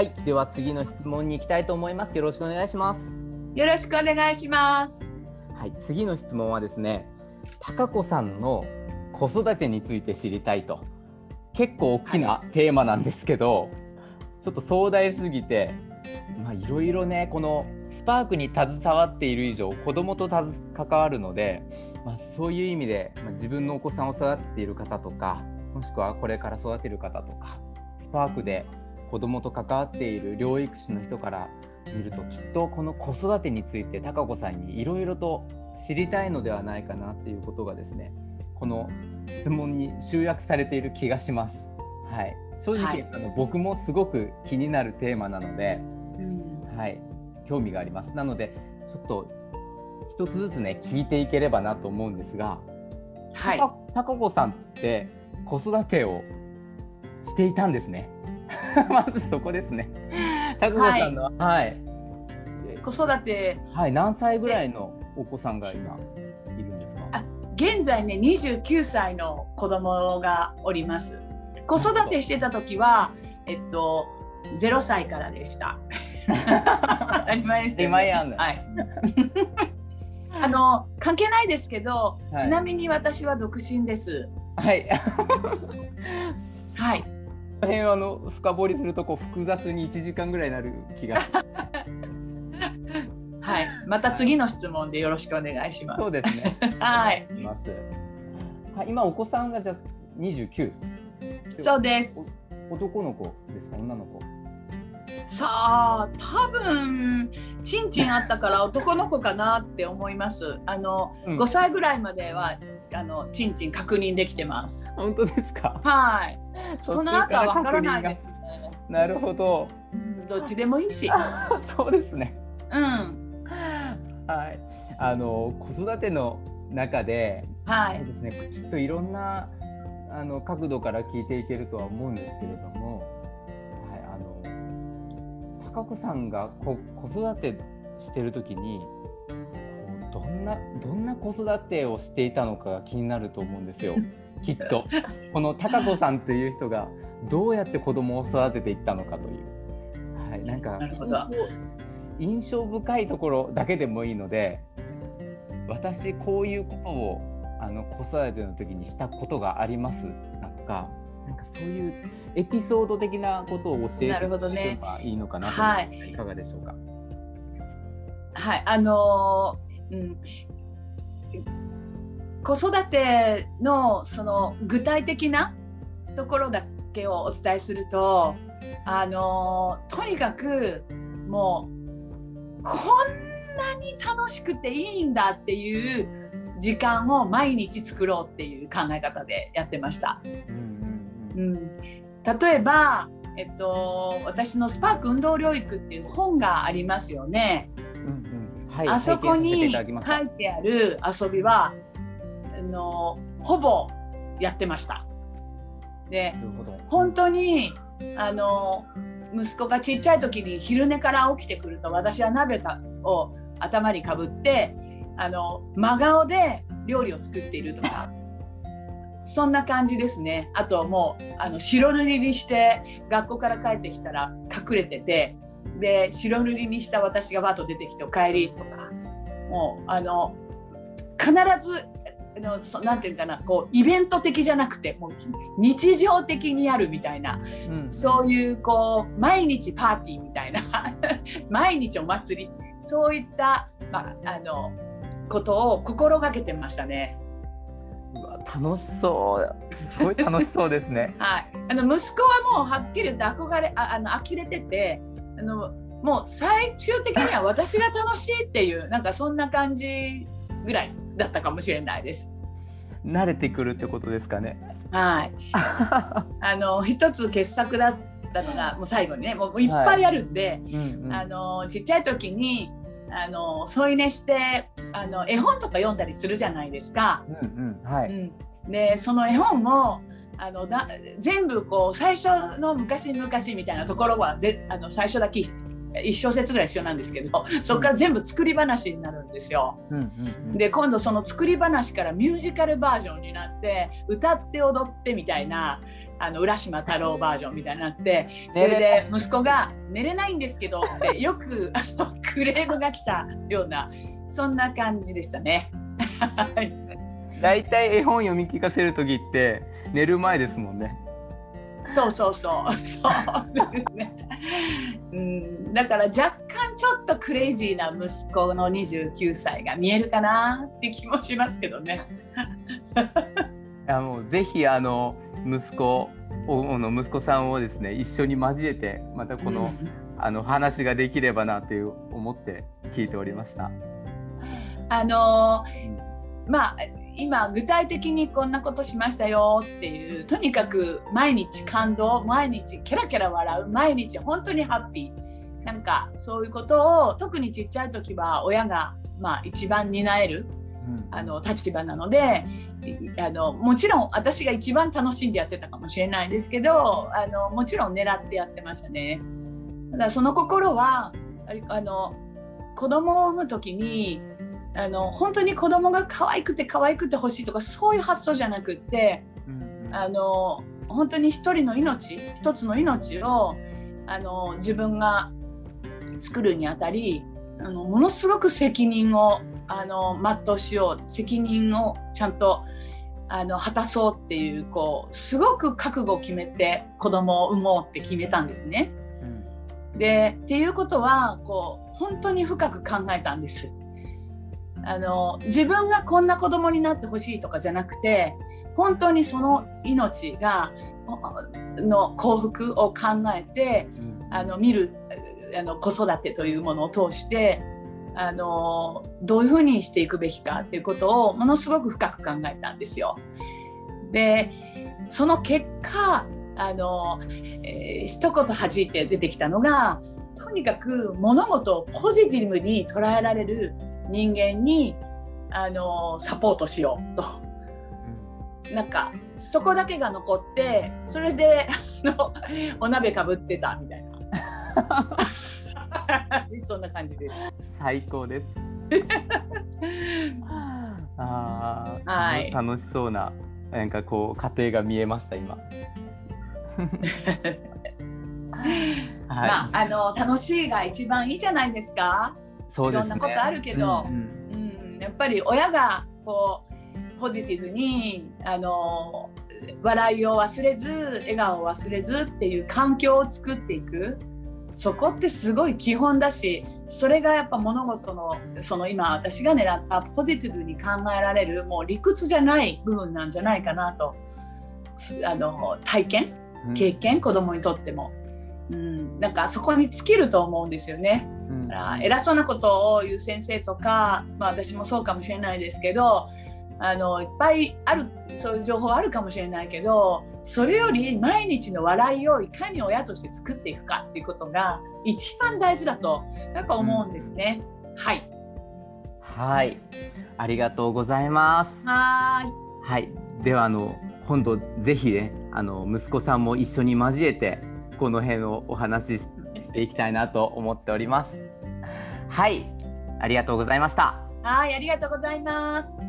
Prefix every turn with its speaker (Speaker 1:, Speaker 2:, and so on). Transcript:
Speaker 1: はい、では次の質問に行きたいと思います。よろしくお願いします。
Speaker 2: よろしくお願いします。
Speaker 1: はい、次の質問はですね、高子さんの子育てについて知りたいと。結構大きなテーマなんですけど、ちょっと壮大すぎて、まあいろいろね、このスパークに携わっている以上、子供と関わるので、まあ、そういう意味で、まあ、自分のお子さんを育てている方とか、もしくはこれから育てる方とか、スパークで子供と関わっている療育士の人から見るときっとこの子育てについて高子さんにいろいろと知りたいのではないかなっていうことがですねこの質問に集約されている気がします。はい、正直、
Speaker 2: はい
Speaker 1: あの僕もすごく気になるテーマなので、
Speaker 2: うん
Speaker 1: はい、興味があります。なのでちょっと一つずつね聞いていければなと思うんですが、
Speaker 2: はい。
Speaker 1: 高高子さんって子育てをしていたんですね。まずそこですね。高子さんのは、はい、
Speaker 2: 子育て
Speaker 1: はい、何歳ぐらいのお子さんが今いるんですか？
Speaker 2: あ現在ね29歳の子供がおります。子育てしてた時はえっと0歳からでした。当たり前ですよ、ね。
Speaker 1: 今やんの
Speaker 2: はい。あの関係ないですけど、
Speaker 1: はい
Speaker 2: ちなみに私は独身です。
Speaker 1: はい。
Speaker 2: はい。
Speaker 1: この辺あの深掘りするとこう複雑に1時間ぐらいになる気が。
Speaker 2: はい。また次の質問でよろしくお願いします。
Speaker 1: そうですね。
Speaker 2: はい。
Speaker 1: います。はい、今お子さんがじゃあ29。
Speaker 2: そうです。
Speaker 1: 男の子ですか、女の子。
Speaker 2: さあ多分ちんちんあったから男の子かなって思いますあの、
Speaker 1: うん
Speaker 2: 5歳ぐらいまではあのちんちん確認できてます
Speaker 1: 本当ですか？
Speaker 2: はいその後はわからないですね、
Speaker 1: なるほど。
Speaker 2: うん、どっちでもいいし
Speaker 1: そうですね。
Speaker 2: うん
Speaker 1: はい。あの子育ての中で、
Speaker 2: はい
Speaker 1: ですね。きっといろんなあの角度から聞いていけるとは思うんですけれども、はい、あの高子さんがこ子育てしてる時に。どんなどんな子育てをしていたのかが気になると思うんですよ。きっと。この高子さんという人がどうやって子供を育てていったのかという、はい、なんか印象深いところだけでもいいので私こういうことをあの子育ての時にしたことがありますだとかなんかそういうエピソード的なことを教えて
Speaker 2: なるほどね。
Speaker 1: いけばいいのかなと思うんですがいかがでしょうか？
Speaker 2: はいあのーうん子育てのその具体的なところだけをお伝えするとあのーとにかくもうこんなに楽しくていいんだっていう時間を毎日作ろうっていう考え方でやってました。
Speaker 1: うん、
Speaker 2: 例えば、えっと、私の「スパーク運動療育」っていう本がありますよね。
Speaker 1: はい
Speaker 2: あそこに書
Speaker 1: い
Speaker 2: てある遊びはあのほぼやってました。で本当にあの息子がちっちゃい時に昼寝から起きてくると私は鍋たを頭にかぶってあの真顔で料理を作っているとか そんな感じですね。あともうあの白塗りにして学校から帰ってきたら隠れててで白塗りにした私がバッと出てきて「お帰り」とかもうあの必ずあのそなんていうかなこうイベント的じゃなくてもう日常的にやるみたいな
Speaker 1: うん
Speaker 2: そういうこう毎日パーティーみたいな 毎日お祭りそういった、まあ、あのことを心がけてましたね。
Speaker 1: 楽しそうすごい楽しそうですね。
Speaker 2: はい、あの息子はもうはっきり言って憧れああの呆れててあのもう最終的には私が楽しいっていうなんかそんな感じぐらいだったかもしれないです。
Speaker 1: 慣れてくるってことですかね。
Speaker 2: はい、あの一つ傑作だったのがもう最後にねもういっぱいあるんで、
Speaker 1: うんうん
Speaker 2: あのちっちゃい時にあの添い寝してあの絵本とか読んだりするじゃないですか。
Speaker 1: うんうんはい。
Speaker 2: うん、でその絵本もあのだ全部こう最初の昔々みたいなところはぜあの最初だけ一小節ぐらい一緒なんですけどそこから全部作り話になるんですよ。
Speaker 1: うんうんうん
Speaker 2: で今度その作り話からミュージカルバージョンになって歌って踊ってみたいなあの浦島太郎バージョンみたいになって それで息子が「寝れないんですけど」ってよくあのクレームが来たようなそんな感じでしたね。
Speaker 1: だいたい絵本読み聞かせる時って寝る前ですもんね。
Speaker 2: そうそうそうそうですね。うん、だから若干ちょっとクレイジーな息子の29歳が見えるかなって気もしますけどね。
Speaker 1: いやもうぜひあの息子おの息子さんをですね一緒に交えてまたこの、あの話ができればなという思って聞いておりました。
Speaker 2: あのまあ今具体的にこんなことしましたよっていうとにかく毎日感動毎日ケラケラ笑う毎日本当にハッピーなんかそういうことを特にちっちゃい時は親がまあ一番担えるあの立場なのであのもちろん私が一番楽しんでやってたかもしれないんですけどあのもちろん狙ってやってましたね。ただその心はあの子供を産む時にあの本当に子供が可愛くて可愛くて欲しいとかそういう発想じゃなくって、あの本当に一人の命一つの命をあの自分が作るにあたりあのものすごく責任をあの全うしよう責任をちゃんとあの果たそうっていうこうすごく覚悟を決めて子供を産もうって決めたんですね。でっていうことはこう本当に深く考えたんです。あの自分がこんな子供になってほしいとかじゃなくて本当にその命がの幸福を考えてあの見るあの子育てというものを通してあのどういうふうにしていくべきかっていうことをものすごく深く考えたんですよ。でその結果あの、えー、一言弾いて出てきたのがとにかく物事をポジティブに捉えられる人間にあのサポートしようと。なんかそこだけが残ってそれであのお鍋かぶってたみたいな そんな感じです。
Speaker 1: 最高です。ああ、
Speaker 2: はい
Speaker 1: 楽しそうななんかこう家庭が見えました今。はい、
Speaker 2: まああの楽しいが一番いいじゃないですか。
Speaker 1: そうですね。
Speaker 2: いろんなことあるけど
Speaker 1: うんうん
Speaker 2: うん、やっぱり親がこうポジティブにあの笑いを忘れず笑顔を忘れずっていう環境を作っていく。そこってすごい基本だしそれがやっぱ物事のその今私が狙ったポジティブに考えられるもう理屈じゃない部分なんじゃないかなと。あの体験？
Speaker 1: うん。
Speaker 2: 経験？子供にとっても、うん、なんかそこに尽きると思うんですよね。
Speaker 1: うん。
Speaker 2: 偉そうなことを言う先生とか、まあ、私もそうかもしれないですけどあのいっぱいあるそういう情報あるかもしれないけどそれより毎日の笑いをいかに親として作っていくかっていうことが一番大事だとやっぱ思うんですね。はい。
Speaker 1: はい、ありがとうございます。
Speaker 2: はーい。
Speaker 1: はい、ではあの今度ぜひねあの息子さんも一緒に交えてこの辺をお話ししていきたいなと思っております。はい、ありがとうございました。
Speaker 2: はいありがとうございます。